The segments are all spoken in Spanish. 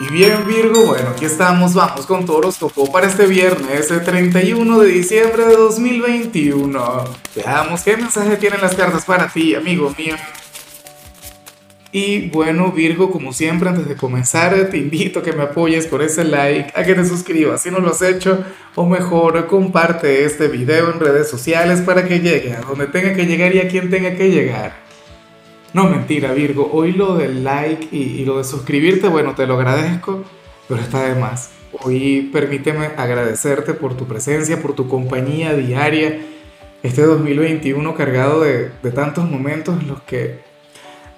Y bien Virgo, bueno, aquí estamos, vamos con tu horóscopo para este viernes, el 31 de diciembre de 2021. Veamos qué mensaje tienen las cartas para ti, amigo mío. Y bueno Virgo, como siempre, antes de comenzar, te invito a que me apoyes con ese like, a que te suscribas si no lo has hecho, o mejor, comparte este video en redes sociales para que llegue a donde tenga que llegar y a quien tenga que llegar. No, mentira, Virgo. Hoy lo del like y, lo de suscribirte, bueno, te lo agradezco, pero está de más. Hoy permíteme agradecerte por tu presencia, por tu compañía diaria. Este 2021 cargado de, tantos momentos en los que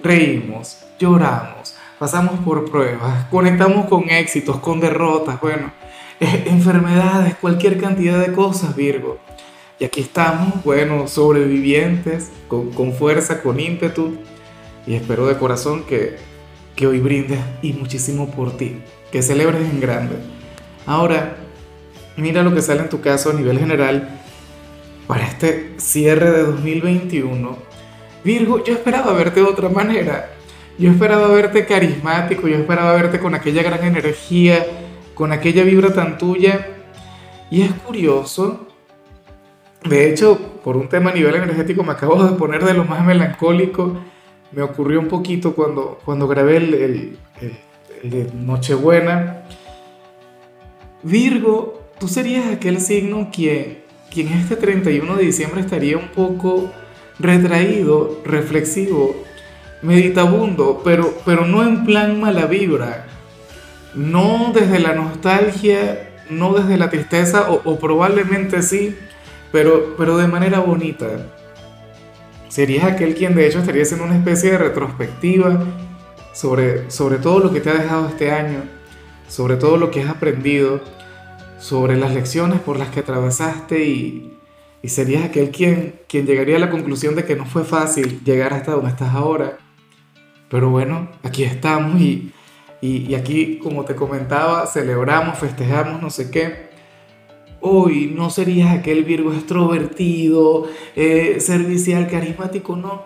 reímos, lloramos, pasamos por pruebas, conectamos con éxitos, con derrotas, bueno, eh, enfermedades, cualquier cantidad de cosas, Virgo. Y aquí estamos, bueno, sobrevivientes, con, con fuerza, con ímpetu y espero de corazón que, que hoy brindes y muchísimo por ti, que celebres en grande. Ahora, mira lo que sale en tu caso a nivel general para este cierre de 2021. Virgo, yo esperaba verte de otra manera. Yo esperaba verte carismático, yo esperaba verte con aquella gran energía, con aquella vibra tan tuya. Y es curioso, de hecho, por un tema a nivel energético me acabo de poner de lo más melancólico me ocurrió un poquito cuando, cuando grabé el, el, Nochebuena. Virgo, tú serías aquel signo quien, quien este 31 de diciembre estaría un poco retraído, reflexivo, meditabundo, pero, pero no en plan mala vibra, no desde la nostalgia, no desde la tristeza, o, o probablemente sí, pero, pero de manera bonita serías aquel quien de hecho estaría haciendo una especie de retrospectiva sobre, sobre todo lo que te ha dejado este año, sobre todo lo que has aprendido, sobre las lecciones por las que atravesaste y, y serías aquel quien, quien llegaría a la conclusión de que no fue fácil llegar hasta donde estás ahora. Pero bueno, aquí estamos y, y, y aquí, como te comentaba, celebramos, festejamos, no sé qué hoy no serías aquel Virgo extrovertido, eh, servicial, carismático, no.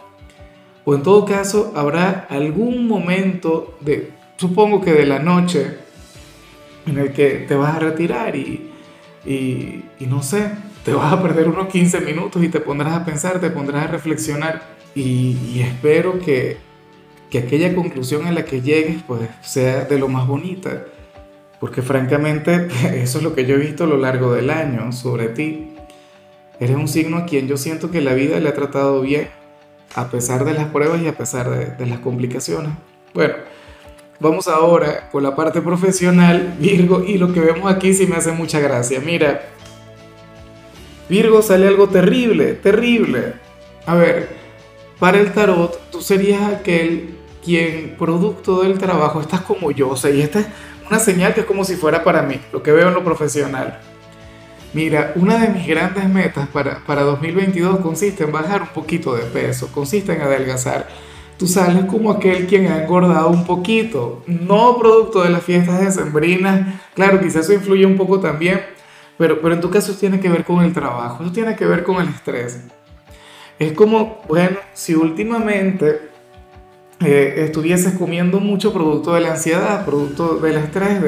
O en todo caso, habrá algún momento de, supongo que de la noche, en el que te vas a retirar y, y, no sé, te vas a perder unos 15 minutos y te pondrás a pensar, te pondrás a reflexionar y, y espero que, que aquella conclusión a la que llegues pues sea de lo más bonita porque francamente eso es lo que yo he visto a lo largo del año sobre ti. Eres un signo a quien yo siento que la vida le ha tratado bien, a pesar de las pruebas y a pesar de, las complicaciones. Bueno, vamos ahora con la parte profesional, Virgo, y lo que vemos aquí sí me hace mucha gracia. Mira, Virgo sale algo terrible, terrible. A ver, para el tarot, tú serías aquel quien, producto del trabajo, estás como yo, o sea, y este una señal que es como si fuera para mí, lo que veo en lo profesional. Mira, una de mis grandes metas para, para 2022 consiste en bajar un poquito de peso, consiste en adelgazar. Tú sales como aquel quien ha engordado un poquito, no producto de las fiestas decembrinas, claro, quizás eso influye un poco también, pero, pero en tu caso tiene que ver con el trabajo, eso tiene que ver con el estrés. Es como, bueno, si últimamente eh, comiendo mucho producto de la ansiedad, producto del estrés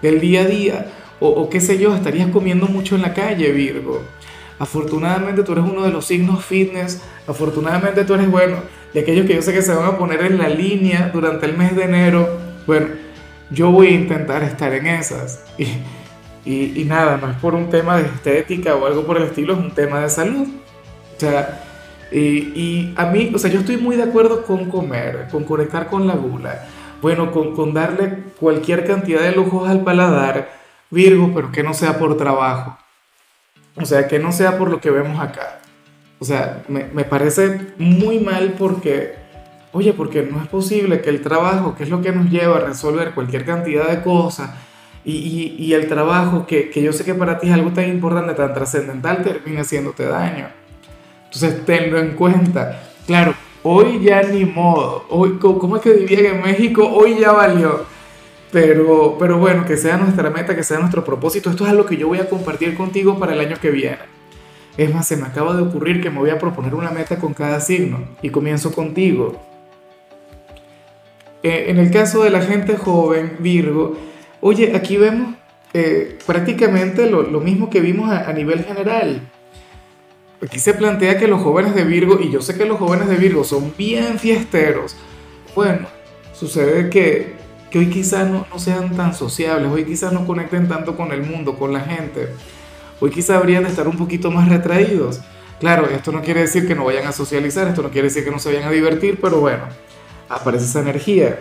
del día a día, o, qué sé yo, estarías comiendo mucho en la calle, Virgo. Afortunadamente tú eres uno de los signos fitness, afortunadamente tú eres bueno, de aquellos que yo sé que se van a poner en la línea durante el mes de enero, bueno, yo voy a intentar estar en esas. Y, y, y nada, no es por un tema de estética o algo por el estilo, es un tema de salud. O sea, y, a mí, o sea, yo estoy muy de acuerdo con comer, con conectar con la gula, bueno, con, con darle cualquier cantidad de lujos al paladar, Virgo, pero que no sea por trabajo. O sea, que no sea por lo que vemos acá. O sea, me, me parece muy mal porque, oye, porque no es posible que el trabajo, que es lo que nos lleva a resolver cualquier cantidad de cosas, y, y, el trabajo que, que yo sé que para ti es algo tan importante, tan trascendental, termine haciéndote daño. Entonces tenlo en cuenta. Claro, hoy ya ni modo. Hoy, ¿Cómo es que diría en México? Hoy ya valió. Pero, pero bueno, que sea nuestra meta, que sea nuestro propósito. Esto es algo que yo voy a compartir contigo para el año que viene. Es más, se me acaba de ocurrir que me voy a proponer una meta con cada signo. Y comienzo contigo. eh, en el caso de la gente joven, Virgo, oye, aquí vemos eh, prácticamente lo, mismo que vimos a, nivel general. Aquí se plantea que los jóvenes de Virgo, y yo sé que los jóvenes de Virgo son bien fiesteros, bueno, sucede que, hoy quizás no, no, sean tan sociables, hoy quizás no conecten tanto con el mundo, con la gente, hoy quizás habrían de estar un poquito más retraídos. Claro, esto no quiere decir que no vayan a socializar, esto no quiere decir que no se vayan a divertir, pero bueno, aparece esa energía.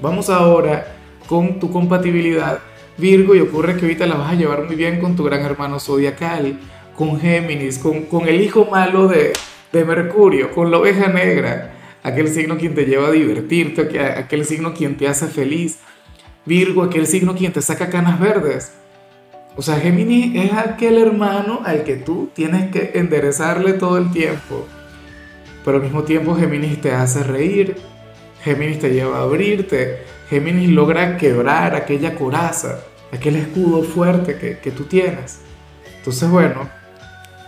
Vamos ahora con tu compatibilidad Virgo y ocurre que ahorita la vas a llevar muy bien con tu gran hermano zodiacal, con Géminis, con, con el hijo malo de, de, Mercurio, con la oveja negra, aquel signo quien te lleva a divertirte, aquel signo quien te hace feliz. Virgo, aquel signo quien te saca canas verdes. O sea, Géminis es aquel hermano al que tú tienes que enderezarle todo el tiempo. Pero al mismo tiempo Géminis te hace reír, Géminis te lleva a abrirte, Géminis logra quebrar aquella coraza, aquel escudo fuerte que, que tú tienes. Entonces, bueno,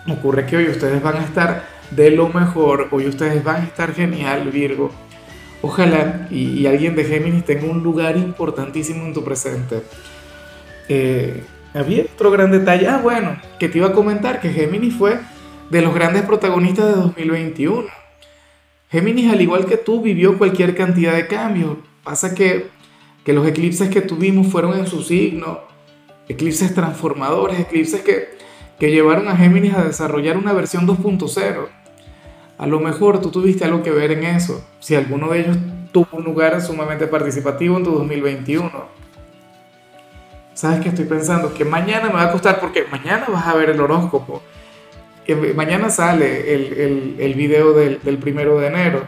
ocurre que hoy ustedes van a estar de lo mejor, hoy ustedes van a estar genial, Virgo. Ojalá y, alguien de Géminis tenga un lugar importantísimo en tu presente. Eh, había otro gran detalle, ah, bueno, que te iba a comentar que Géminis fue de los grandes protagonistas de 2021. Géminis, al igual que tú, vivió cualquier cantidad de cambios. Pasa que, que los eclipses que tuvimos fueron en su signo, eclipses transformadores, eclipses que, que llevaron a Géminis a desarrollar una versión 2.0. A lo mejor tú tuviste algo que ver en eso, si alguno de ellos tuvo un lugar sumamente participativo en tu 2021. ¿Sabes qué estoy pensando? Que mañana me va a costar, porque mañana vas a ver el horóscopo. Mañana sale el, el, el video del, del primero de enero.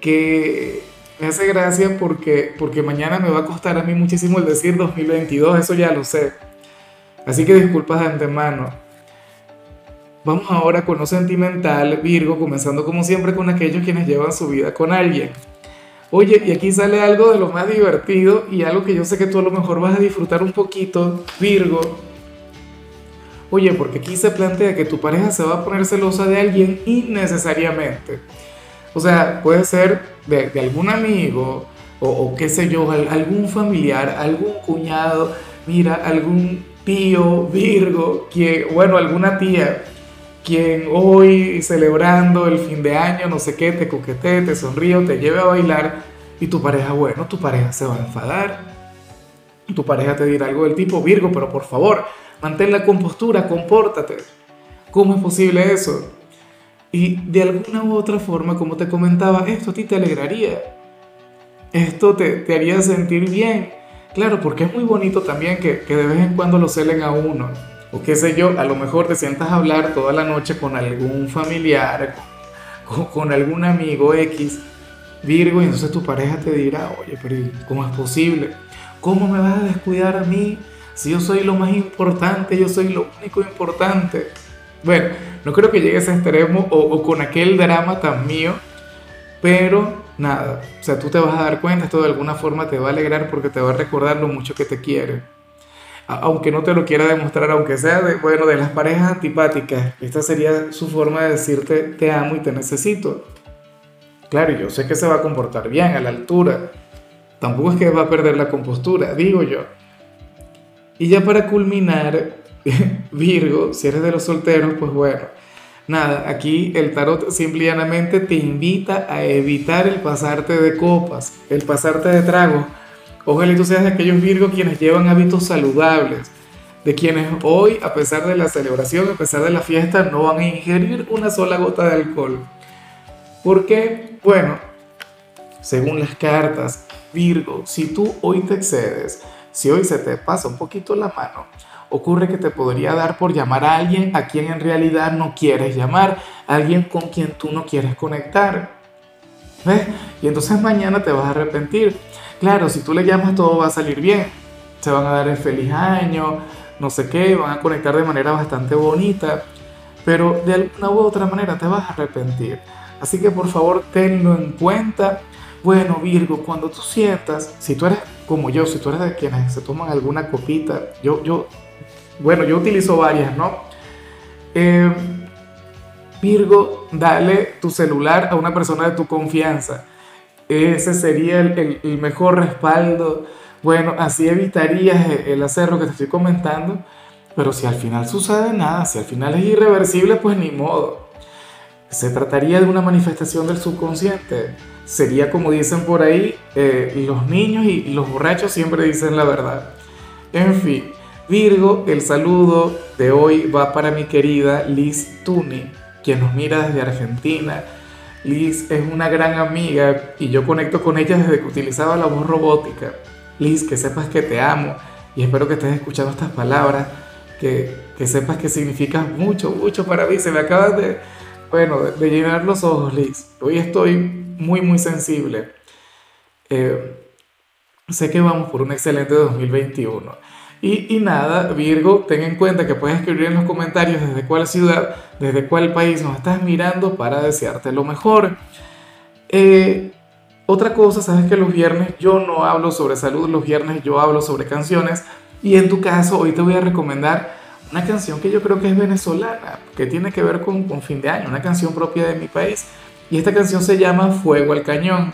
Que me hace gracia porque, porque mañana me va a costar a mí muchísimo el decir 2022, eso ya lo sé. Así que disculpas de antemano. Vamos ahora con lo sentimental, Virgo, comenzando como siempre con aquellos quienes llevan su vida con alguien. Oye, y aquí sale algo de lo más divertido y algo que yo sé que tú a lo mejor vas a disfrutar un poquito, Virgo. Oye, porque aquí se plantea que tu pareja se va a poner celosa de alguien innecesariamente. O sea, puede ser de, algún amigo o, qué sé yo, algún familiar, algún cuñado, mira, algún tío Virgo, bueno, alguna tía, quien hoy celebrando el fin de año, no sé qué, te coquetee, te sonríe te lleve a bailar y tu pareja, bueno, tu pareja se va a enfadar. Tu pareja te dirá algo del tipo, Virgo, pero por favor, mantén la compostura, compórtate. ¿Cómo es posible eso? Y de alguna u otra forma, como te comentaba, esto a ti te alegraría. Esto te, te haría sentir bien. Claro, porque es muy bonito también que, que, de vez en cuando lo celen a uno. O qué sé yo, a lo mejor te sientas a hablar toda la noche con algún familiar, con, con algún amigo X, Virgo, y entonces tu pareja te dirá, oye, pero ¿cómo es posible? ¿Cómo me vas a descuidar a mí? Si yo soy lo más importante, yo soy lo único importante. Bueno, no creo que llegue a ese extremo o, con aquel drama tan mío, pero nada, o sea, tú te vas a dar cuenta, esto de alguna forma te va a alegrar porque te va a recordar lo mucho que te quiere. Aunque no te lo quiera demostrar, aunque sea de, bueno, de las parejas antipáticas, esta sería su forma de decirte te amo y te necesito. Claro, yo sé que se va a comportar bien a la altura. Tampoco es que va a perder la compostura, digo yo. Y ya para culminar, Virgo, si eres de los solteros, pues bueno, nada, aquí el tarot simplemente te invita a evitar el pasarte de copas, el pasarte de tragos. Ojalá y tú seas de aquellos Virgos quienes llevan hábitos saludables, de quienes hoy, a pesar de la celebración, a pesar de la fiesta, no van a ingerir una sola gota de alcohol. Porque, bueno, según las cartas, Virgo, si tú hoy te excedes, si hoy se te pasa un poquito la mano, ocurre que te podría dar por llamar a alguien a quien en realidad no quieres llamar, alguien con quien tú no quieres conectar. ¿Ves? Y entonces mañana te vas a arrepentir. Claro, si tú le llamas todo va a salir bien. Se van a dar el feliz año, no sé qué, van a conectar de manera bastante bonita, pero de alguna u otra manera te vas a arrepentir. Así que por favor tenlo en cuenta. Bueno, Virgo, cuando tú sientas, si tú eres como yo, si tú eres de quienes se toman alguna copita, yo, yo bueno, yo utilizo varias, ¿no? Eh, Virgo, dale tu celular a una persona de tu confianza. ese sería el, el, mejor respaldo. Bueno, así evitarías el hacer lo que te estoy comentando, pero si al final sucede nada, si al final es irreversible, pues ni modo. Se trataría de una manifestación del subconsciente. Sería como dicen por ahí, eh, los niños y los borrachos siempre dicen la verdad. En fin, Virgo, el saludo de hoy va para mi querida Liz Tuni, quien nos mira desde Argentina. Liz es una gran amiga y yo conecto con ella desde que utilizaba la voz robótica. Liz, que sepas que te amo y espero que estés escuchando estas palabras, que, que sepas que significas mucho, mucho para mí. Se me acaban de, bueno, de, llenar los ojos, Liz. Hoy estoy muy, muy sensible. Eh, sé que vamos por un excelente 2021 y, nada, Virgo, ten en cuenta que puedes escribir en los comentarios desde cuál ciudad, desde cuál país nos estás mirando para desearte lo mejor. Eh, otra cosa, sabes que los viernes yo no hablo sobre salud, los viernes yo hablo sobre canciones. Y en tu caso, hoy te voy a recomendar una canción que yo creo que es venezolana, que tiene que ver con, con fin de año, una canción propia de mi país. Y esta canción se llama Fuego al Cañón.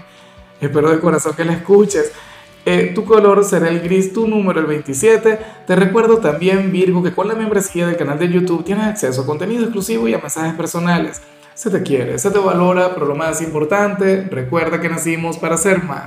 Espero de corazón que la escuches. Eh, tu color será el gris, tu número el 27. Te recuerdo también, Virgo, que con la membresía del canal de YouTube tienes acceso a contenido exclusivo y a mensajes personales. Se te quiere, se te valora, pero lo más importante, recuerda que nacimos para ser más.